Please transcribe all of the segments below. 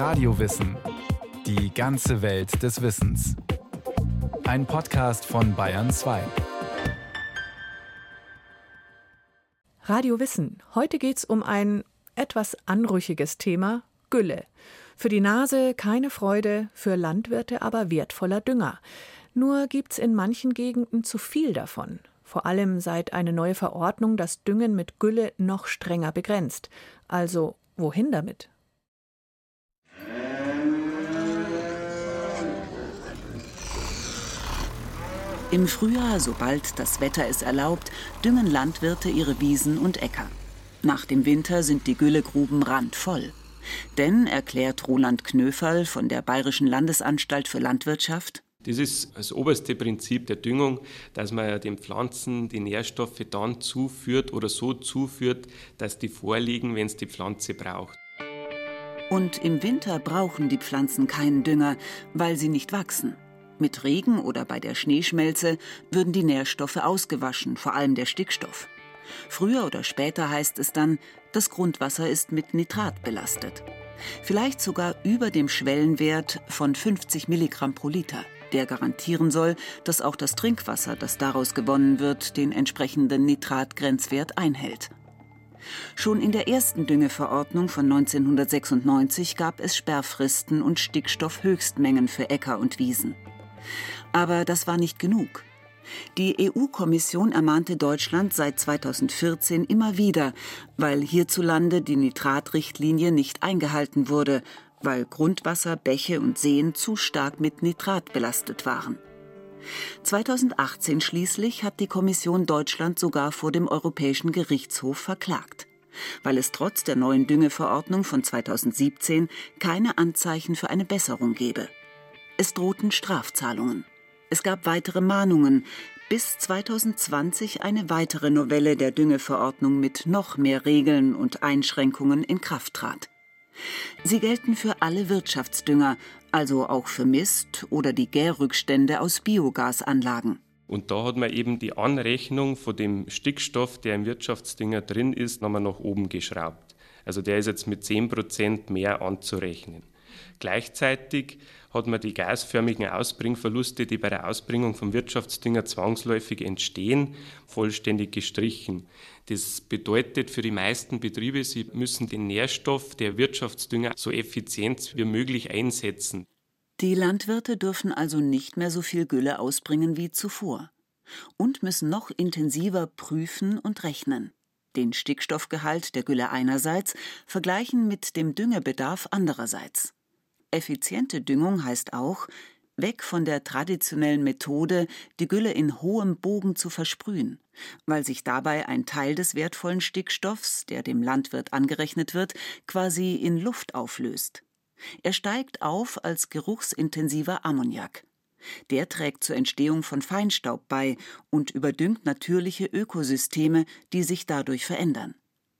Radiowissen. Die ganze Welt des Wissens. Ein Podcast von Bayern 2. Radio Wissen. Heute geht's um ein etwas anrüchiges Thema: Gülle. Für die Nase keine Freude, für Landwirte aber wertvoller Dünger. Nur gibt's in manchen Gegenden zu viel davon vor allem seit eine neue Verordnung das Düngen mit Gülle noch strenger begrenzt. Also wohin damit? Im Frühjahr, sobald das Wetter es erlaubt, düngen Landwirte ihre Wiesen und Äcker. Nach dem Winter sind die Güllegruben randvoll. Denn, erklärt Roland Knöferl von der Bayerischen Landesanstalt für Landwirtschaft, das ist das oberste Prinzip der Düngung, dass man den Pflanzen die Nährstoffe dann zuführt oder so zuführt, dass die vorliegen, wenn es die Pflanze braucht. Und im Winter brauchen die Pflanzen keinen Dünger, weil sie nicht wachsen. Mit Regen oder bei der Schneeschmelze würden die Nährstoffe ausgewaschen, vor allem der Stickstoff. Früher oder später heißt es dann, das Grundwasser ist mit Nitrat belastet. Vielleicht sogar über dem Schwellenwert von 50 Milligramm pro Liter der garantieren soll, dass auch das Trinkwasser, das daraus gewonnen wird, den entsprechenden Nitratgrenzwert einhält. Schon in der ersten Düngeverordnung von 1996 gab es Sperrfristen und Stickstoffhöchstmengen für Äcker und Wiesen. Aber das war nicht genug. Die EU-Kommission ermahnte Deutschland seit 2014 immer wieder, weil hierzulande die Nitratrichtlinie nicht eingehalten wurde, weil Grundwasser, Bäche und Seen zu stark mit Nitrat belastet waren. 2018 schließlich hat die Kommission Deutschland sogar vor dem Europäischen Gerichtshof verklagt, weil es trotz der neuen Düngeverordnung von 2017 keine Anzeichen für eine Besserung gebe. Es drohten Strafzahlungen. Es gab weitere Mahnungen, bis 2020 eine weitere Novelle der Düngeverordnung mit noch mehr Regeln und Einschränkungen in Kraft trat. Sie gelten für alle Wirtschaftsdünger, also auch für Mist oder die Gärrückstände aus Biogasanlagen. Und da hat man eben die Anrechnung von dem Stickstoff, der im Wirtschaftsdünger drin ist, nochmal nach oben geschraubt. Also der ist jetzt mit 10% mehr anzurechnen. Gleichzeitig hat man die gasförmigen Ausbringverluste, die bei der Ausbringung vom Wirtschaftsdünger zwangsläufig entstehen, vollständig gestrichen. Das bedeutet für die meisten Betriebe, sie müssen den Nährstoff der Wirtschaftsdünger so effizient wie möglich einsetzen. Die Landwirte dürfen also nicht mehr so viel Gülle ausbringen wie zuvor und müssen noch intensiver prüfen und rechnen. Den Stickstoffgehalt der Gülle einerseits vergleichen mit dem Düngebedarf andererseits. Effiziente Düngung heißt auch, weg von der traditionellen Methode, die Gülle in hohem Bogen zu versprühen, weil sich dabei ein Teil des wertvollen Stickstoffs, der dem Landwirt angerechnet wird, quasi in Luft auflöst. Er steigt auf als geruchsintensiver Ammoniak. Der trägt zur Entstehung von Feinstaub bei und überdüngt natürliche Ökosysteme, die sich dadurch verändern.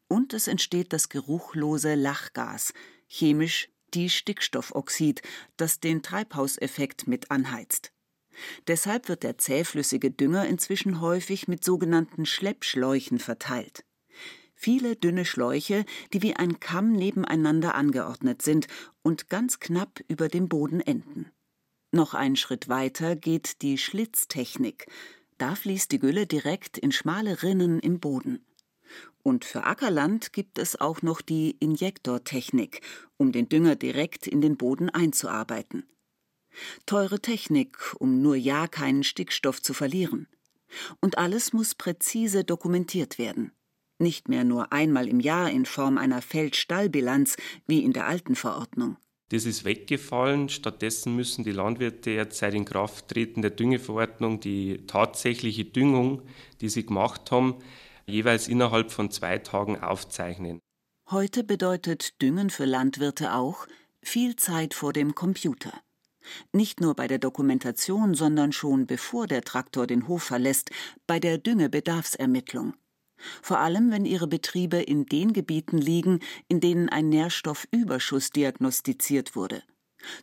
Und es entsteht das geruchlose Lachgas, chemisch Stickstoffoxid, das den Treibhauseffekt mit anheizt. Deshalb wird der zähflüssige Dünger inzwischen häufig mit sogenannten Schleppschläuchen verteilt. Viele dünne Schläuche, die wie ein Kamm nebeneinander angeordnet sind und ganz knapp über dem Boden enden. Noch einen Schritt weiter geht die Schlitztechnik. Da fließt die Gülle direkt in schmale Rinnen im Boden. Und für Ackerland gibt es auch noch die Injektortechnik, um den Dünger direkt in den Boden einzuarbeiten. Teure Technik, um nur ja keinen Stickstoff zu verlieren. Und alles muss präzise dokumentiert werden. Nicht mehr nur einmal im Jahr in Form einer Feldstallbilanz wie in der alten Verordnung. Das ist weggefallen. Stattdessen müssen die Landwirte jetzt seit Inkrafttreten der Düngeverordnung die tatsächliche Düngung, die sie gemacht haben, jeweils innerhalb von zwei Tagen aufzeichnen. Heute bedeutet Düngen für Landwirte auch viel Zeit vor dem Computer. Nicht nur bei der Dokumentation, sondern schon bevor der Traktor den Hof verlässt, bei der Düngebedarfsermittlung. Vor allem, wenn ihre Betriebe in den Gebieten liegen, in denen ein Nährstoffüberschuss diagnostiziert wurde.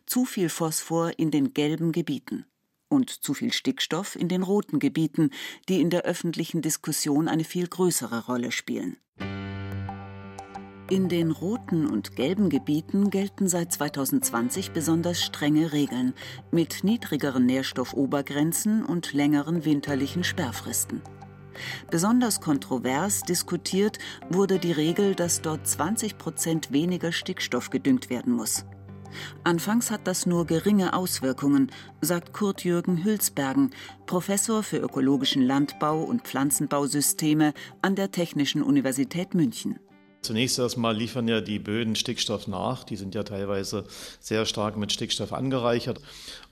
Zu viel Phosphor in den gelben Gebieten und zu viel Stickstoff in den roten Gebieten, die in der öffentlichen Diskussion eine viel größere Rolle spielen. In den roten und gelben Gebieten gelten seit 2020 besonders strenge Regeln mit niedrigeren Nährstoffobergrenzen und längeren winterlichen Sperrfristen. Besonders kontrovers diskutiert wurde die Regel, dass dort 20 Prozent weniger Stickstoff gedüngt werden muss. Anfangs hat das nur geringe Auswirkungen, sagt Kurt-Jürgen Hülsbergen, Professor für ökologischen Landbau und Pflanzenbausysteme an der Technischen Universität München. Zunächst erstmal liefern ja die Böden Stickstoff nach. Die sind ja teilweise sehr stark mit Stickstoff angereichert.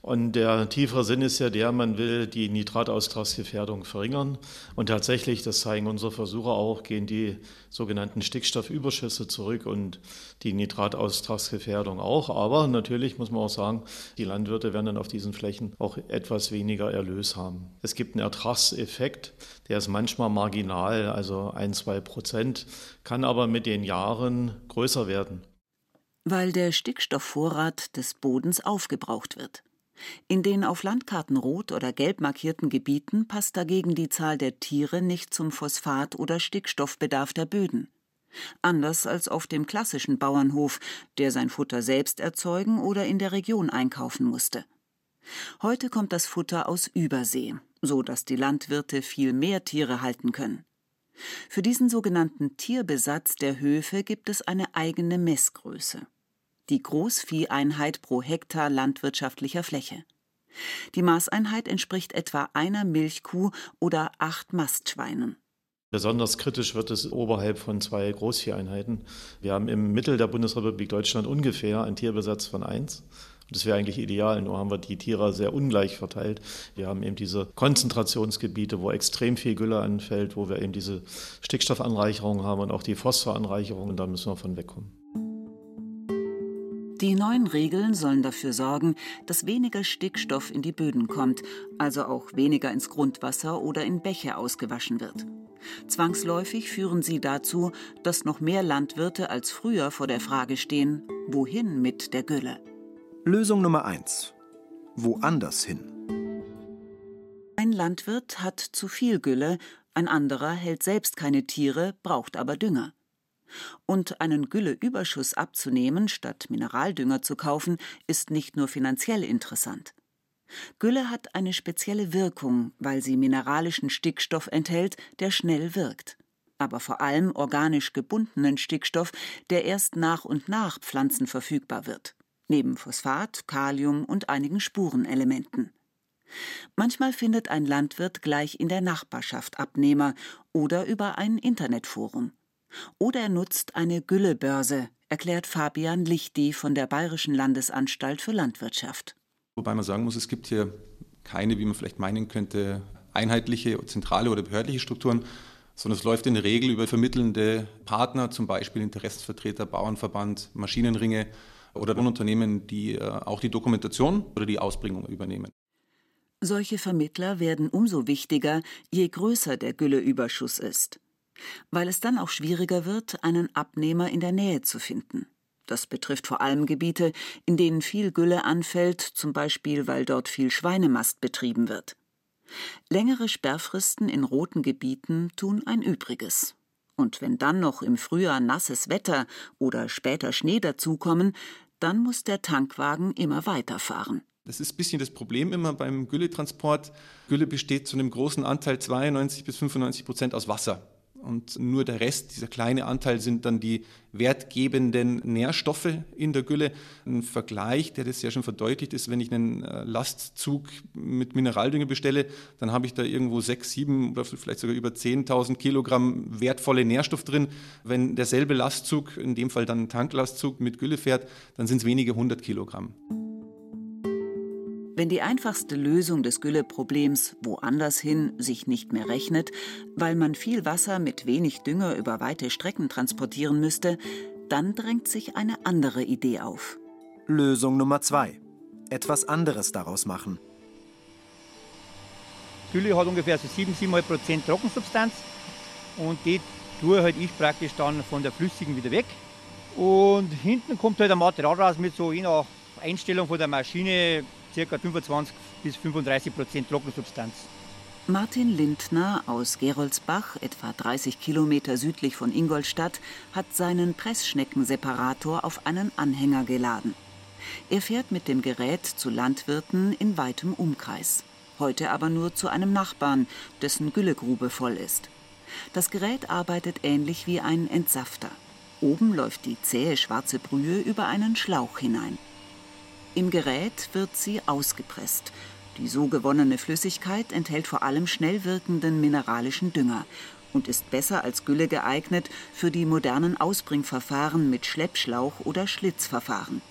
Und der tiefere Sinn ist ja der, man will die Nitrataustragsgefährdung verringern. Und tatsächlich, das zeigen unsere Versuche auch, gehen die sogenannten Stickstoffüberschüsse zurück und die Nitrataustragsgefährdung auch. Aber natürlich muss man auch sagen, die Landwirte werden dann auf diesen Flächen auch etwas weniger Erlös haben. Es gibt einen Ertragseffekt, der ist manchmal marginal, also ein, zwei Prozent, kann aber mit den Jahren größer werden. Weil der Stickstoffvorrat des Bodens aufgebraucht wird. In den auf Landkarten rot oder gelb markierten Gebieten passt dagegen die Zahl der Tiere nicht zum Phosphat- oder Stickstoffbedarf der Böden. Anders als auf dem klassischen Bauernhof, der sein Futter selbst erzeugen oder in der Region einkaufen musste. Heute kommt das Futter aus Übersee, so dass die Landwirte viel mehr Tiere halten können. Für diesen sogenannten Tierbesatz der Höfe gibt es eine eigene Messgröße die Großvieheinheit pro Hektar landwirtschaftlicher Fläche. Die Maßeinheit entspricht etwa einer Milchkuh oder acht Mastschweinen. Besonders kritisch wird es oberhalb von zwei Großvieheinheiten. Wir haben im Mittel der Bundesrepublik Deutschland ungefähr einen Tierbesatz von eins. Das wäre eigentlich ideal, nur haben wir die Tiere sehr ungleich verteilt. Wir haben eben diese Konzentrationsgebiete, wo extrem viel Gülle anfällt, wo wir eben diese Stickstoffanreicherung haben und auch die Phosphoranreicherung. Und da müssen wir von wegkommen. Die neuen Regeln sollen dafür sorgen, dass weniger Stickstoff in die Böden kommt, also auch weniger ins Grundwasser oder in Bäche ausgewaschen wird. Zwangsläufig führen sie dazu, dass noch mehr Landwirte als früher vor der Frage stehen, wohin mit der Gülle? Lösung Nummer 1. Woanders hin. Ein Landwirt hat zu viel Gülle, ein anderer hält selbst keine Tiere, braucht aber Dünger. Und einen Gülleüberschuss abzunehmen, statt Mineraldünger zu kaufen, ist nicht nur finanziell interessant. Gülle hat eine spezielle Wirkung, weil sie mineralischen Stickstoff enthält, der schnell wirkt. Aber vor allem organisch gebundenen Stickstoff, der erst nach und nach Pflanzen verfügbar wird. Neben Phosphat, Kalium und einigen Spurenelementen. Manchmal findet ein Landwirt gleich in der Nachbarschaft Abnehmer oder über ein Internetforum. Oder er nutzt eine Güllebörse, erklärt Fabian Lichti von der Bayerischen Landesanstalt für Landwirtschaft. Wobei man sagen muss, es gibt hier keine, wie man vielleicht meinen könnte, einheitliche, zentrale oder behördliche Strukturen, sondern es läuft in der Regel über vermittelnde Partner, zum Beispiel Interessensvertreter, Bauernverband, Maschinenringe oder Unternehmen, die äh, auch die Dokumentation oder die Ausbringung übernehmen. Solche Vermittler werden umso wichtiger, je größer der Gülleüberschuss ist weil es dann auch schwieriger wird, einen Abnehmer in der Nähe zu finden. Das betrifft vor allem Gebiete, in denen viel Gülle anfällt, zum Beispiel weil dort viel Schweinemast betrieben wird. Längere Sperrfristen in roten Gebieten tun ein Übriges. Und wenn dann noch im Frühjahr nasses Wetter oder später Schnee dazukommen, dann muss der Tankwagen immer weiterfahren. Das ist ein bisschen das Problem immer beim Gülletransport. Gülle besteht zu einem großen Anteil 92 bis 95 Prozent aus Wasser und nur der Rest, dieser kleine Anteil, sind dann die wertgebenden Nährstoffe in der Gülle. Ein Vergleich, der das ja schon verdeutlicht ist, wenn ich einen äh, Lastzug mit Mineraldünger bestelle, dann habe ich da irgendwo sechs, sieben oder vielleicht sogar über 10.000 Kilogramm wertvolle Nährstoff drin. Wenn derselbe Lastzug, in dem Fall dann ein Tanklastzug mit Gülle fährt, dann sind es wenige hundert Kilogramm. Wenn die einfachste Lösung des Gülleproblems woanders hin sich nicht mehr rechnet, weil man viel Wasser mit wenig Dünger über weite Strecken transportieren müsste, dann drängt sich eine andere Idee auf. Lösung Nummer zwei. Etwas anderes daraus machen. Gülle hat ungefähr so 7, 7,5 Prozent Trockensubstanz und die tue halt ich praktisch dann von der flüssigen wieder weg. Und hinten kommt halt ein Material raus mit so je nach Einstellung von der Maschine ca. 25 bis 35 Prozent Trockensubstanz. Martin Lindner aus Geroldsbach, etwa 30 Kilometer südlich von Ingolstadt, hat seinen Pressschneckenseparator auf einen Anhänger geladen. Er fährt mit dem Gerät zu Landwirten in weitem Umkreis. Heute aber nur zu einem Nachbarn, dessen Güllegrube voll ist. Das Gerät arbeitet ähnlich wie ein Entsafter. Oben läuft die zähe schwarze Brühe über einen Schlauch hinein. Im Gerät wird sie ausgepresst die so gewonnene Flüssigkeit enthält vor allem schnell wirkenden mineralischen Dünger und ist besser als Gülle geeignet für die modernen Ausbringverfahren mit Schleppschlauch oder Schlitzverfahren.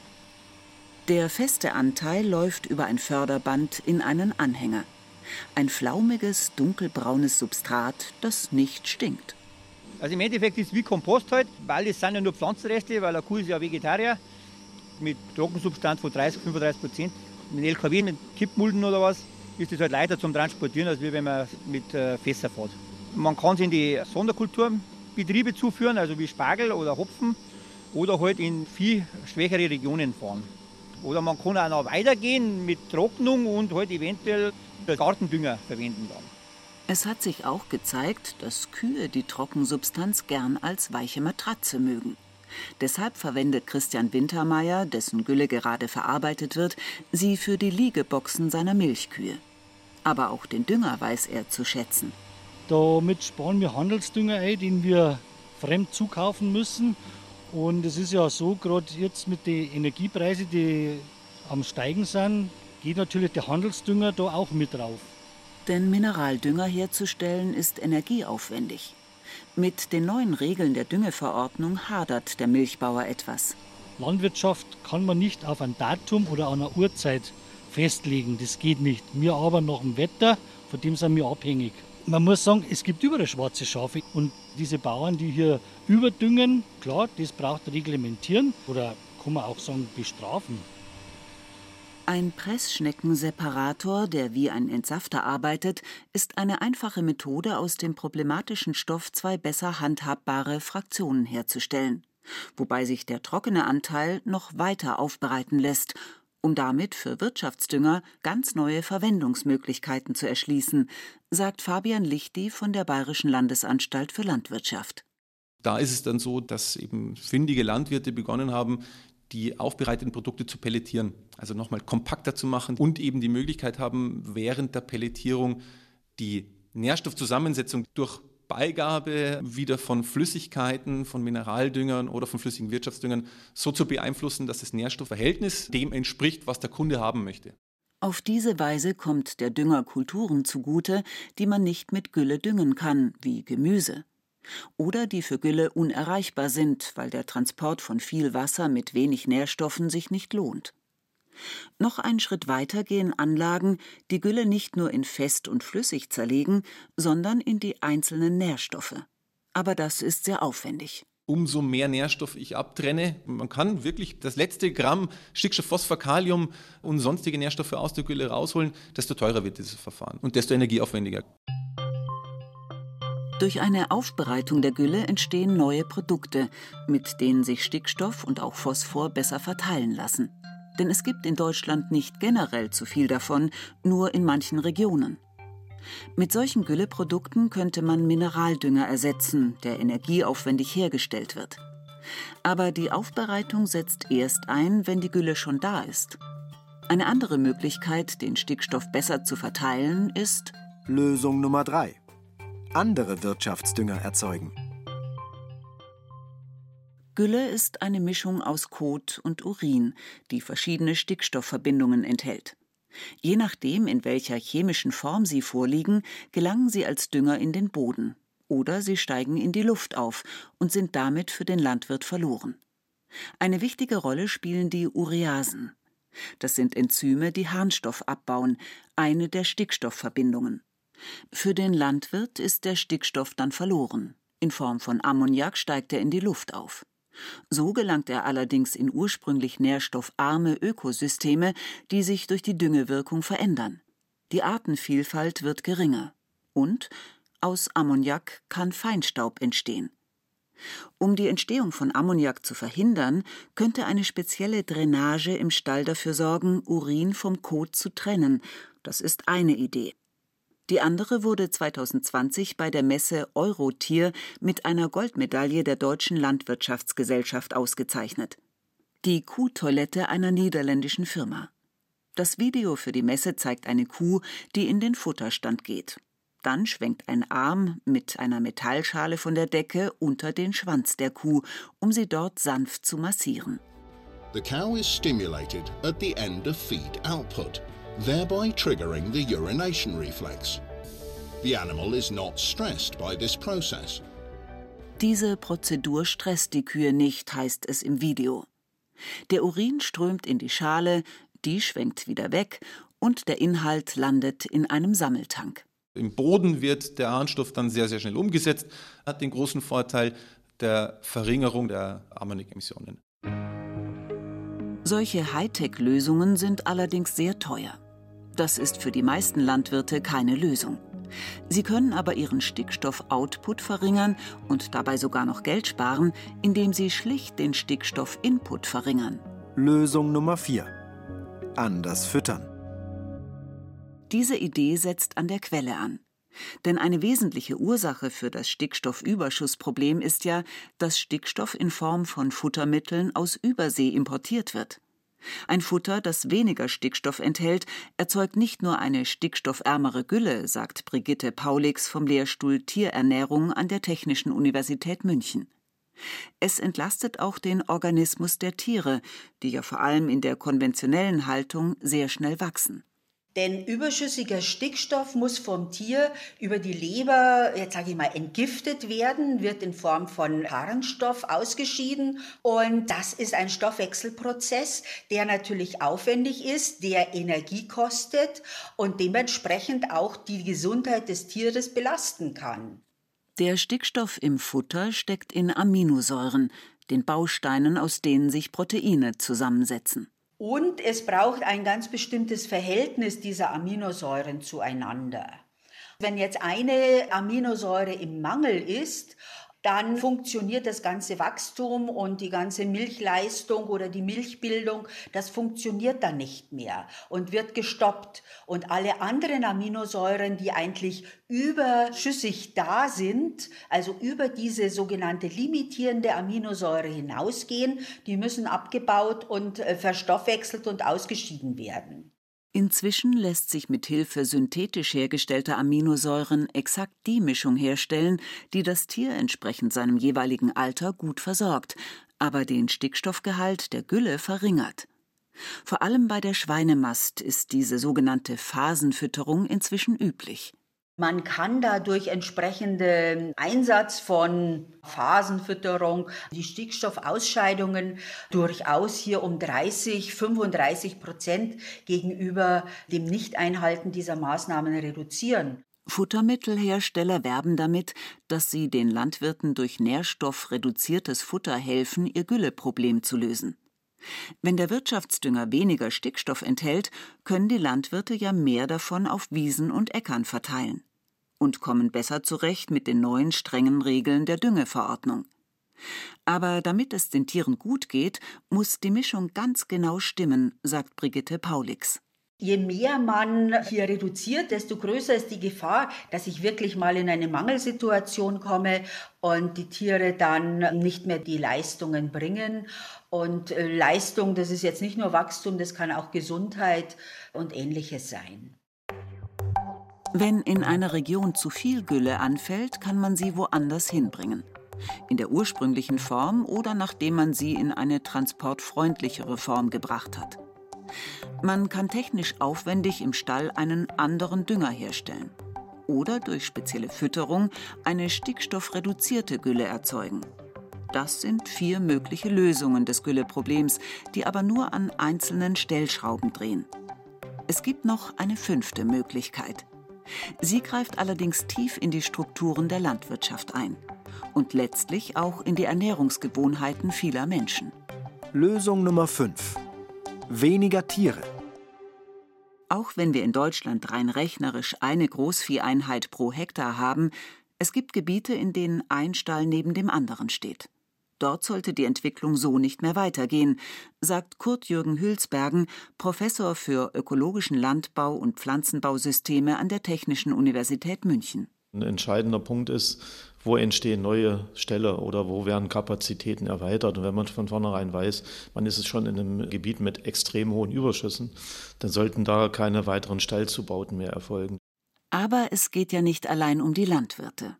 Der feste Anteil läuft über ein Förderband in einen Anhänger. Ein flaumiges, dunkelbraunes Substrat, das nicht stinkt. Also im Endeffekt ist es wie Kompost halt, weil es sind ja nur Pflanzenreste, weil eine Kuh ist ja Vegetarier mit Trockensubstanz von 30, 35 Prozent mit LKW, mit Kippmulden oder was, ist es halt leichter zum Transportieren, als wenn man mit äh, Fässer fährt. Man kann es in die Sonderkulturbetriebe zuführen, also wie Spargel oder Hopfen, oder halt in viel schwächere Regionen fahren. Oder man kann auch noch weitergehen mit Trocknung und halt eventuell Gartendünger verwenden dann. Es hat sich auch gezeigt, dass Kühe die Trockensubstanz gern als weiche Matratze mögen. Deshalb verwendet Christian Wintermeyer, dessen Gülle gerade verarbeitet wird, sie für die Liegeboxen seiner Milchkühe. Aber auch den Dünger weiß er zu schätzen. Damit sparen wir Handelsdünger ein, den wir fremd zukaufen müssen. Und es ist ja so, gerade jetzt mit den Energiepreisen, die am Steigen sind, geht natürlich der Handelsdünger da auch mit drauf. Denn Mineraldünger herzustellen ist energieaufwendig. Mit den neuen Regeln der Düngeverordnung hadert der Milchbauer etwas. Landwirtschaft kann man nicht auf ein Datum oder eine Uhrzeit festlegen. Das geht nicht. Wir aber nach dem Wetter, von dem sind wir abhängig. Man muss sagen, es gibt überall schwarze Schafe. Und diese Bauern, die hier überdüngen, klar, das braucht reglementieren oder kann man auch sagen bestrafen. Ein Pressschneckenseparator, der wie ein Entsafter arbeitet, ist eine einfache Methode, aus dem problematischen Stoff zwei besser handhabbare Fraktionen herzustellen, wobei sich der trockene Anteil noch weiter aufbereiten lässt, um damit für Wirtschaftsdünger ganz neue Verwendungsmöglichkeiten zu erschließen, sagt Fabian Lichti von der Bayerischen Landesanstalt für Landwirtschaft. Da ist es dann so, dass eben findige Landwirte begonnen haben, die aufbereiteten Produkte zu pelletieren, also nochmal kompakter zu machen und eben die Möglichkeit haben, während der Pelletierung die Nährstoffzusammensetzung durch Beigabe wieder von Flüssigkeiten, von Mineraldüngern oder von flüssigen Wirtschaftsdüngern so zu beeinflussen, dass das Nährstoffverhältnis dem entspricht, was der Kunde haben möchte. Auf diese Weise kommt der Dünger Kulturen zugute, die man nicht mit Gülle düngen kann, wie Gemüse oder die für Gülle unerreichbar sind, weil der Transport von viel Wasser mit wenig Nährstoffen sich nicht lohnt. Noch einen Schritt weiter gehen Anlagen, die Gülle nicht nur in fest und flüssig zerlegen, sondern in die einzelnen Nährstoffe. Aber das ist sehr aufwendig umso mehr Nährstoff ich abtrenne. Man kann wirklich das letzte Gramm Stickstoff, Phosphor, Kalium und sonstige Nährstoffe aus der Gülle rausholen, desto teurer wird dieses Verfahren und desto energieaufwendiger. Durch eine Aufbereitung der Gülle entstehen neue Produkte, mit denen sich Stickstoff und auch Phosphor besser verteilen lassen. Denn es gibt in Deutschland nicht generell zu viel davon, nur in manchen Regionen. Mit solchen Gülleprodukten könnte man Mineraldünger ersetzen, der energieaufwendig hergestellt wird. Aber die Aufbereitung setzt erst ein, wenn die Gülle schon da ist. Eine andere Möglichkeit, den Stickstoff besser zu verteilen, ist Lösung Nummer 3 andere Wirtschaftsdünger erzeugen. Gülle ist eine Mischung aus Kot und Urin, die verschiedene Stickstoffverbindungen enthält. Je nachdem, in welcher chemischen Form sie vorliegen, gelangen sie als Dünger in den Boden oder sie steigen in die Luft auf und sind damit für den Landwirt verloren. Eine wichtige Rolle spielen die Ureasen. Das sind Enzyme, die Harnstoff abbauen, eine der Stickstoffverbindungen. Für den Landwirt ist der Stickstoff dann verloren. In Form von Ammoniak steigt er in die Luft auf. So gelangt er allerdings in ursprünglich nährstoffarme Ökosysteme, die sich durch die Düngewirkung verändern. Die Artenvielfalt wird geringer. Und aus Ammoniak kann Feinstaub entstehen. Um die Entstehung von Ammoniak zu verhindern, könnte eine spezielle Drainage im Stall dafür sorgen, Urin vom Kot zu trennen. Das ist eine Idee. Die andere wurde 2020 bei der Messe Eurotier mit einer Goldmedaille der Deutschen Landwirtschaftsgesellschaft ausgezeichnet. Die Kuhtoilette einer niederländischen Firma. Das Video für die Messe zeigt eine Kuh, die in den Futterstand geht. Dann schwenkt ein Arm mit einer Metallschale von der Decke unter den Schwanz der Kuh, um sie dort sanft zu massieren. The cow is stimulated at the end of feed output thereby triggering the urination reflex. The animal is not stressed by this process. Diese Prozedur stresst die Kühe nicht, heißt es im Video. Der Urin strömt in die Schale, die schwenkt wieder weg und der Inhalt landet in einem Sammeltank. Im Boden wird der Harnstoff dann sehr, sehr schnell umgesetzt, hat den großen Vorteil der Verringerung der Ammoniak-Emissionen. Solche Hightech-Lösungen sind allerdings sehr teuer. Das ist für die meisten Landwirte keine Lösung. Sie können aber ihren Stickstoff-Output verringern und dabei sogar noch Geld sparen, indem sie schlicht den Stickstoff-Input verringern. Lösung Nummer 4. Anders füttern. Diese Idee setzt an der Quelle an. Denn eine wesentliche Ursache für das Stickstoffüberschussproblem ist ja, dass Stickstoff in Form von Futtermitteln aus Übersee importiert wird. Ein Futter, das weniger Stickstoff enthält, erzeugt nicht nur eine stickstoffärmere Gülle, sagt Brigitte Paulix vom Lehrstuhl Tierernährung an der Technischen Universität München. Es entlastet auch den Organismus der Tiere, die ja vor allem in der konventionellen Haltung sehr schnell wachsen. Denn überschüssiger Stickstoff muss vom Tier über die Leber, jetzt sage ich mal, entgiftet werden, wird in Form von Harnstoff ausgeschieden. Und das ist ein Stoffwechselprozess, der natürlich aufwendig ist, der Energie kostet und dementsprechend auch die Gesundheit des Tieres belasten kann. Der Stickstoff im Futter steckt in Aminosäuren, den Bausteinen, aus denen sich Proteine zusammensetzen. Und es braucht ein ganz bestimmtes Verhältnis dieser Aminosäuren zueinander. Wenn jetzt eine Aminosäure im Mangel ist dann funktioniert das ganze Wachstum und die ganze Milchleistung oder die Milchbildung, das funktioniert dann nicht mehr und wird gestoppt. Und alle anderen Aminosäuren, die eigentlich überschüssig da sind, also über diese sogenannte limitierende Aminosäure hinausgehen, die müssen abgebaut und äh, verstoffwechselt und ausgeschieden werden. Inzwischen lässt sich mit Hilfe synthetisch hergestellter Aminosäuren exakt die Mischung herstellen, die das Tier entsprechend seinem jeweiligen Alter gut versorgt, aber den Stickstoffgehalt der Gülle verringert. Vor allem bei der Schweinemast ist diese sogenannte Phasenfütterung inzwischen üblich. Man kann da durch entsprechenden Einsatz von Phasenfütterung die Stickstoffausscheidungen durchaus hier um 30, 35 Prozent gegenüber dem Nichteinhalten dieser Maßnahmen reduzieren. Futtermittelhersteller werben damit, dass sie den Landwirten durch nährstoffreduziertes Futter helfen, ihr Gülleproblem zu lösen. Wenn der Wirtschaftsdünger weniger Stickstoff enthält, können die Landwirte ja mehr davon auf Wiesen und Äckern verteilen und kommen besser zurecht mit den neuen strengen Regeln der Düngeverordnung. Aber damit es den Tieren gut geht, muss die Mischung ganz genau stimmen, sagt Brigitte Paulix. Je mehr man hier reduziert, desto größer ist die Gefahr, dass ich wirklich mal in eine Mangelsituation komme und die Tiere dann nicht mehr die Leistungen bringen. Und äh, Leistung, das ist jetzt nicht nur Wachstum, das kann auch Gesundheit und ähnliches sein. Wenn in einer Region zu viel Gülle anfällt, kann man sie woanders hinbringen. In der ursprünglichen Form oder nachdem man sie in eine transportfreundlichere Form gebracht hat. Man kann technisch aufwendig im Stall einen anderen Dünger herstellen oder durch spezielle Fütterung eine stickstoffreduzierte Gülle erzeugen. Das sind vier mögliche Lösungen des Gülleproblems, die aber nur an einzelnen Stellschrauben drehen. Es gibt noch eine fünfte Möglichkeit. Sie greift allerdings tief in die Strukturen der Landwirtschaft ein und letztlich auch in die Ernährungsgewohnheiten vieler Menschen. Lösung Nummer 5 weniger Tiere. Auch wenn wir in Deutschland rein rechnerisch eine Großvieheinheit pro Hektar haben, es gibt Gebiete, in denen ein Stall neben dem anderen steht. Dort sollte die Entwicklung so nicht mehr weitergehen, sagt Kurt-Jürgen Hülsbergen, Professor für ökologischen Landbau und Pflanzenbausysteme an der Technischen Universität München. Ein entscheidender Punkt ist, wo entstehen neue Ställe oder wo werden Kapazitäten erweitert. Und wenn man von vornherein weiß, man ist es schon in einem Gebiet mit extrem hohen Überschüssen, dann sollten da keine weiteren Stallzubauten mehr erfolgen. Aber es geht ja nicht allein um die Landwirte.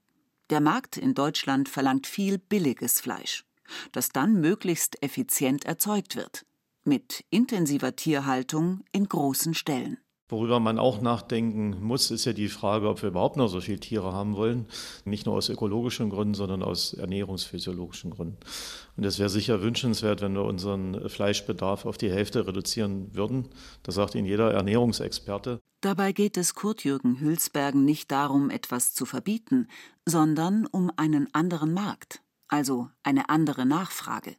Der Markt in Deutschland verlangt viel billiges Fleisch, das dann möglichst effizient erzeugt wird, mit intensiver Tierhaltung in großen Ställen. Worüber man auch nachdenken muss, ist ja die Frage, ob wir überhaupt noch so viele Tiere haben wollen. Nicht nur aus ökologischen Gründen, sondern aus ernährungsphysiologischen Gründen. Und es wäre sicher wünschenswert, wenn wir unseren Fleischbedarf auf die Hälfte reduzieren würden. Das sagt Ihnen jeder Ernährungsexperte. Dabei geht es Kurt-Jürgen Hülsbergen nicht darum, etwas zu verbieten, sondern um einen anderen Markt, also eine andere Nachfrage.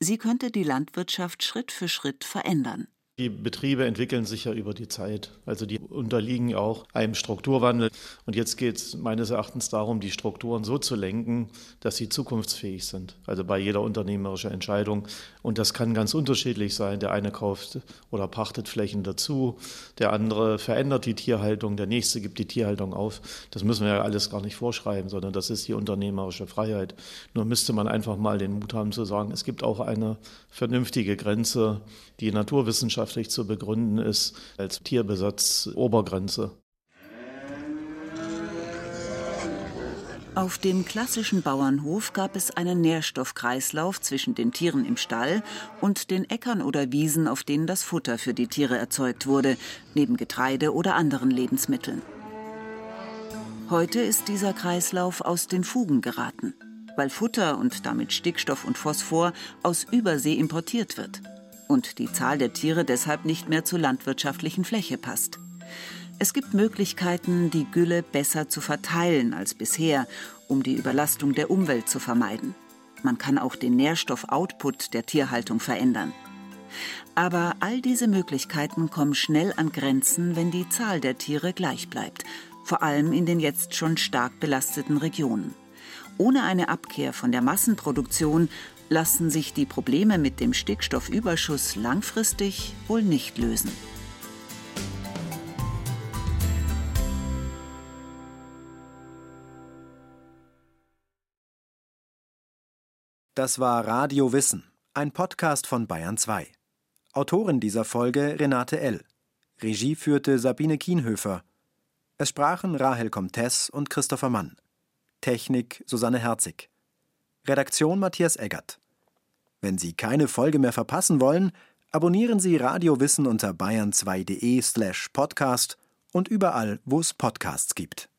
Sie könnte die Landwirtschaft Schritt für Schritt verändern. Die Betriebe entwickeln sich ja über die Zeit. Also die unterliegen auch einem Strukturwandel. Und jetzt geht es meines Erachtens darum, die Strukturen so zu lenken, dass sie zukunftsfähig sind. Also bei jeder unternehmerischen Entscheidung. Und das kann ganz unterschiedlich sein. Der eine kauft oder pachtet Flächen dazu, der andere verändert die Tierhaltung, der nächste gibt die Tierhaltung auf. Das müssen wir ja alles gar nicht vorschreiben, sondern das ist die unternehmerische Freiheit. Nur müsste man einfach mal den Mut haben zu sagen, es gibt auch eine vernünftige Grenze, die naturwissenschaftlich zu begründen ist als Tierbesatz-Obergrenze. Auf dem klassischen Bauernhof gab es einen Nährstoffkreislauf zwischen den Tieren im Stall und den Äckern oder Wiesen, auf denen das Futter für die Tiere erzeugt wurde, neben Getreide oder anderen Lebensmitteln. Heute ist dieser Kreislauf aus den Fugen geraten, weil Futter und damit Stickstoff und Phosphor aus Übersee importiert wird und die Zahl der Tiere deshalb nicht mehr zur landwirtschaftlichen Fläche passt. Es gibt Möglichkeiten, die Gülle besser zu verteilen als bisher, um die Überlastung der Umwelt zu vermeiden. Man kann auch den Nährstoffoutput der Tierhaltung verändern. Aber all diese Möglichkeiten kommen schnell an Grenzen, wenn die Zahl der Tiere gleich bleibt, vor allem in den jetzt schon stark belasteten Regionen. Ohne eine Abkehr von der Massenproduktion lassen sich die Probleme mit dem Stickstoffüberschuss langfristig wohl nicht lösen. Das war Radio Wissen, ein Podcast von Bayern 2. Autorin dieser Folge Renate L. Regie führte Sabine Kienhöfer. Es sprachen Rahel Comtes und Christopher Mann. Technik Susanne Herzig. Redaktion Matthias Eggert. Wenn Sie keine Folge mehr verpassen wollen, abonnieren Sie Radio Wissen unter bayern2.de slash podcast und überall, wo es Podcasts gibt.